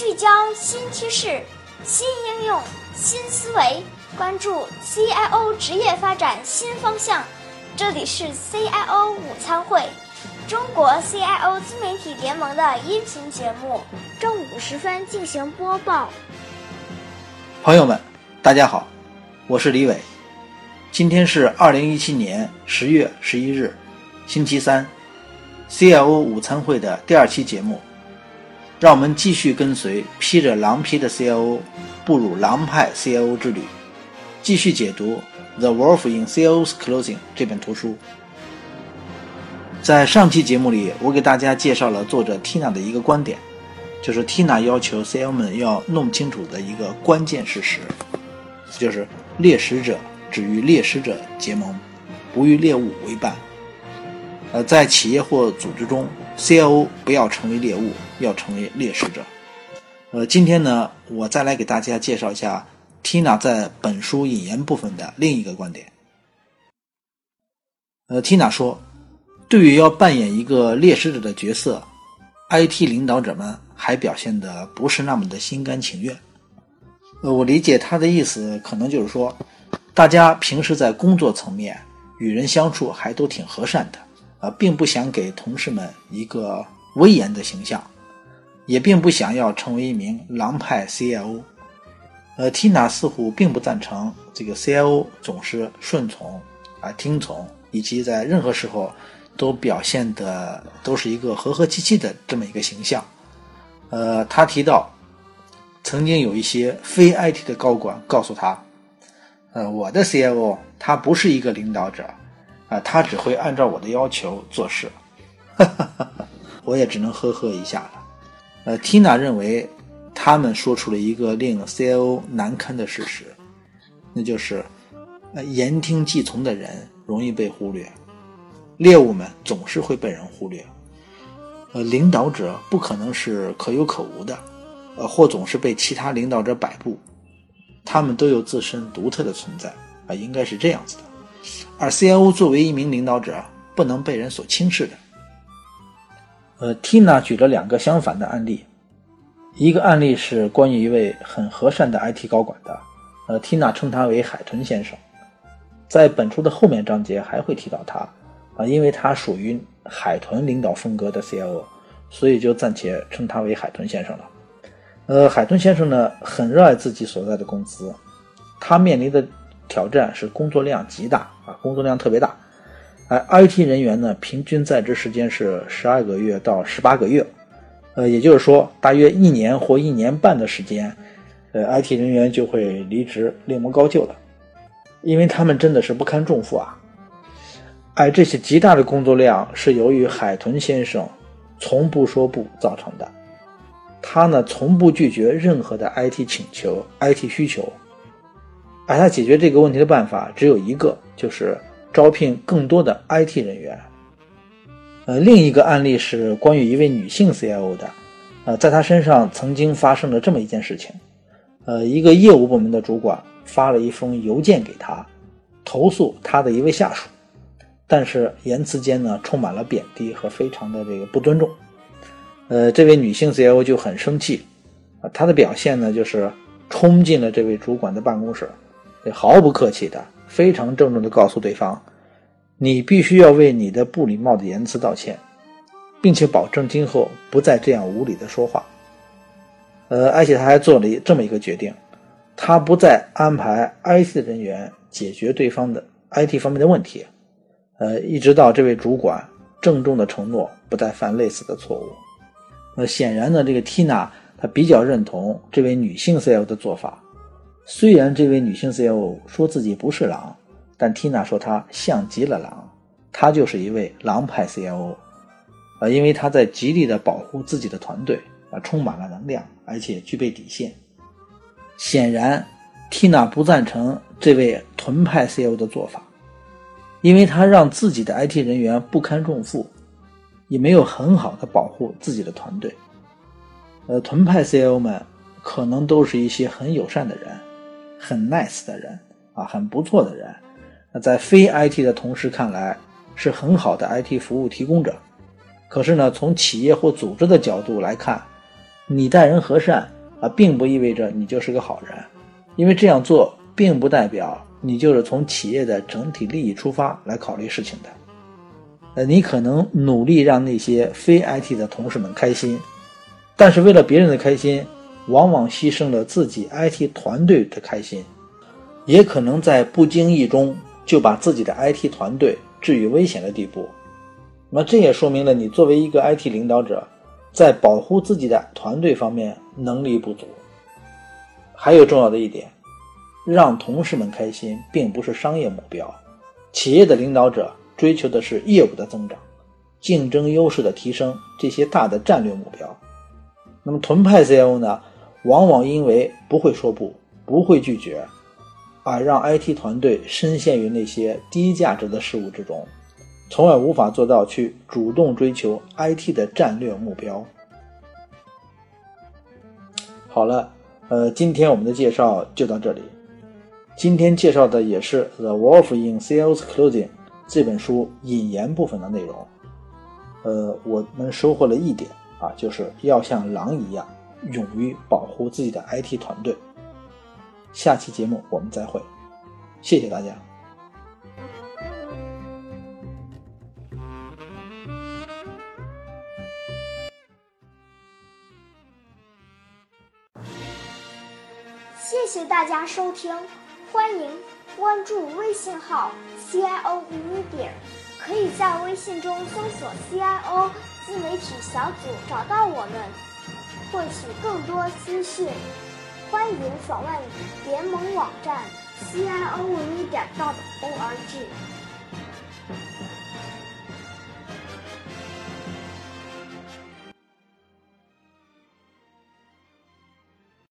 聚焦新趋势、新应用、新思维，关注 CIO 职业发展新方向。这里是 CIO 午餐会，中国 CIO 自媒体联盟的音频节目，正午时分进行播报。朋友们，大家好，我是李伟。今天是二零一七年十月十一日，星期三，CIO 午餐会的第二期节目。让我们继续跟随披着狼皮的 CIO 步入狼派 CIO 之旅，继续解读《The Wolf in CIO's Clothing》这本图书。在上期节目里，我给大家介绍了作者 Tina 的一个观点，就是 Tina 要求 CIO 们要弄清楚的一个关键事实，就是猎食者只与猎食者结盟，不与猎物为伴。呃，在企业或组织中，CIO 不要成为猎物，要成为猎食者。呃，今天呢，我再来给大家介绍一下 Tina 在本书引言部分的另一个观点。呃，Tina 说，对于要扮演一个猎食者的角色，IT 领导者们还表现的不是那么的心甘情愿。呃，我理解他的意思，可能就是说，大家平时在工作层面与人相处还都挺和善的。啊，并不想给同事们一个威严的形象，也并不想要成为一名狼派 CIO。呃，Tina 似乎并不赞成这个 CIO 总是顺从、啊听从，以及在任何时候都表现的都是一个和和气气的这么一个形象。呃，他提到，曾经有一些非 IT 的高管告诉他，呃，我的 CIO 他不是一个领导者。啊，他只会按照我的要求做事，哈哈哈我也只能呵呵一下了。呃，Tina 认为他们说出了一个令 CIO 难堪的事实，那就是，呃，言听计从的人容易被忽略，猎物们总是会被人忽略。呃，领导者不可能是可有可无的，呃，或总是被其他领导者摆布，他们都有自身独特的存在，啊，应该是这样子的。而 CIO 作为一名领导者，不能被人所轻视的。呃，Tina 举了两个相反的案例，一个案例是关于一位很和善的 IT 高管的，呃，Tina 称他为海豚先生，在本书的后面章节还会提到他，啊，因为他属于海豚领导风格的 CIO，所以就暂且称他为海豚先生了。呃，海豚先生呢，很热爱自己所在的公司，他面临的。挑战是工作量极大啊，工作量特别大，哎，IT 人员呢平均在职时间是十二个月到十八个月，呃，也就是说大约一年或一年半的时间，呃，IT 人员就会离职另谋高就了，因为他们真的是不堪重负啊，哎，这些极大的工作量是由于海豚先生从不说不造成的，他呢从不拒绝任何的 IT 请求、IT 需求。而他解决这个问题的办法只有一个，就是招聘更多的 IT 人员。呃，另一个案例是关于一位女性 CIO 的，呃，在她身上曾经发生了这么一件事情，呃，一个业务部门的主管发了一封邮件给她，投诉她的一位下属，但是言辞间呢充满了贬低和非常的这个不尊重，呃，这位女性 CIO 就很生气，啊，她的表现呢就是冲进了这位主管的办公室。毫不客气的，非常郑重的告诉对方：“你必须要为你的不礼貌的言辞道歉，并且保证今后不再这样无理的说话。”呃，而且他还做了这么一个决定：他不再安排 IT 人员解决对方的 IT 方面的问题，呃，一直到这位主管郑重的承诺不再犯类似的错误。那显然呢，这个 Tina 她比较认同这位女性 CEO 的做法。虽然这位女性 CEO 说自己不是狼，但 Tina 说她像极了狼，她就是一位狼派 CEO，啊，因为她在极力的保护自己的团队，啊，充满了能量，而且具备底线。显然，Tina 不赞成这位屯派 CEO 的做法，因为他让自己的 IT 人员不堪重负，也没有很好的保护自己的团队。呃，屯派 CEO 们可能都是一些很友善的人。很 nice 的人啊，很不错的人。那在非 IT 的同事看来，是很好的 IT 服务提供者。可是呢，从企业或组织的角度来看，你待人和善啊，并不意味着你就是个好人，因为这样做并不代表你就是从企业的整体利益出发来考虑事情的。呃，你可能努力让那些非 IT 的同事们开心，但是为了别人的开心，往往牺牲了自己 IT 团队的开心，也可能在不经意中就把自己的 IT 团队置于危险的地步。那么这也说明了你作为一个 IT 领导者。在保护自己的团队方面能力不足，还有重要的一点，让同事们开心并不是商业目标。企业的领导者追求的是业务的增长、竞争优势的提升这些大的战略目标。那么屯派 CEO 呢，往往因为不会说不、不会拒绝，啊，让 IT 团队深陷于那些低价值的事物之中。从而无法做到去主动追求 IT 的战略目标。好了，呃，今天我们的介绍就到这里。今天介绍的也是《The Wolf in Sales Closing》这本书引言部分的内容。呃，我们收获了一点啊，就是要像狼一样，勇于保护自己的 IT 团队。下期节目我们再会，谢谢大家。谢谢大家收听，欢迎关注微信号 CIO Media，可以在微信中搜索 CIO 自媒体小组找到我们，获取更多资讯。欢迎访问联盟网站 CIO v 点 dot o r g。